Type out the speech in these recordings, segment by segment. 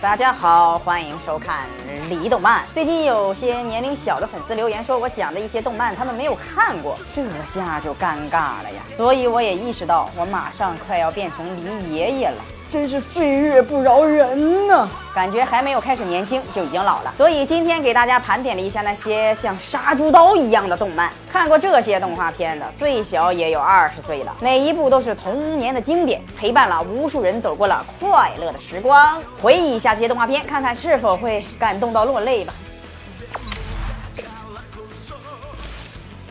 大家好，欢迎收看离动漫。最近有些年龄小的粉丝留言说，我讲的一些动漫他们没有看过，这下就尴尬了呀。所以我也意识到，我马上快要变成离爷爷了。真是岁月不饶人呐！感觉还没有开始年轻就已经老了。所以今天给大家盘点了一下那些像杀猪刀一样的动漫。看过这些动画片的，最小也有二十岁了。每一部都是童年的经典，陪伴了无数人走过了快乐的时光。回忆一下这些动画片，看看是否会感动到落泪吧。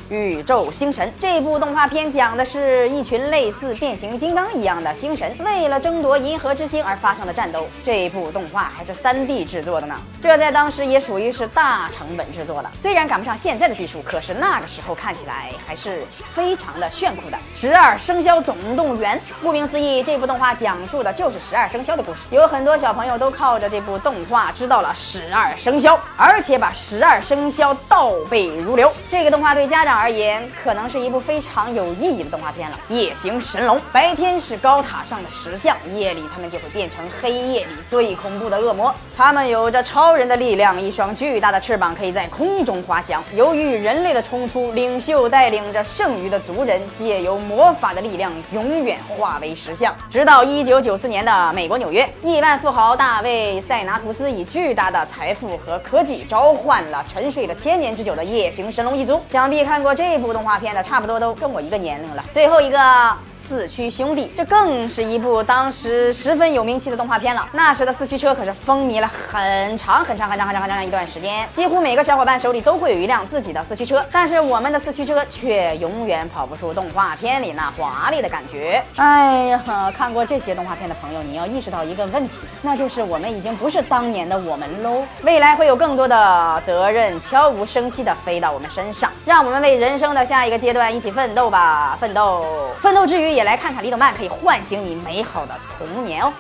宇宙星神这部动画片讲的是一群类似变形金刚一样的星神，为了争夺银河之星而发生的战斗。这部动画还是 3D 制作的呢，这在当时也属于是大成本制作了。虽然赶不上现在的技术，可是那个时候看起来还是非常的炫酷的。十二生肖总动员，顾名思义，这部动画讲述的就是十二生肖的故事。有很多小朋友都靠着这部动画知道了十二生肖，而且把十二生肖倒背如流。这个动画对家长。而言，可能是一部非常有意义的动画片了。夜行神龙，白天是高塔上的石像，夜里他们就会变成黑夜里最恐怖的恶魔。他们有着超人的力量，一双巨大的翅膀可以在空中滑翔。由于人类的冲突，领袖带领着剩余的族人，借由魔法的力量，永远化为石像。直到一九九四年的美国纽约，亿万富豪大卫·塞纳图斯以巨大的财富和科技，召唤了沉睡了千年之久的夜行神龙一族。想必看过。这部动画片的差不多都跟我一个年龄了。最后一个。四驱兄弟，这更是一部当时十分有名气的动画片了。那时的四驱车可是风靡了很长很长很长很长很长一段时间，几乎每个小伙伴手里都会有一辆自己的四驱车。但是我们的四驱车却永远跑不出动画片里那华丽的感觉。哎呀，看过这些动画片的朋友，你要意识到一个问题，那就是我们已经不是当年的我们喽。未来会有更多的责任悄无声息地飞到我们身上，让我们为人生的下一个阶段一起奋斗吧！奋斗，奋斗之余。也来看看李德曼，可以唤醒你美好的童年哦。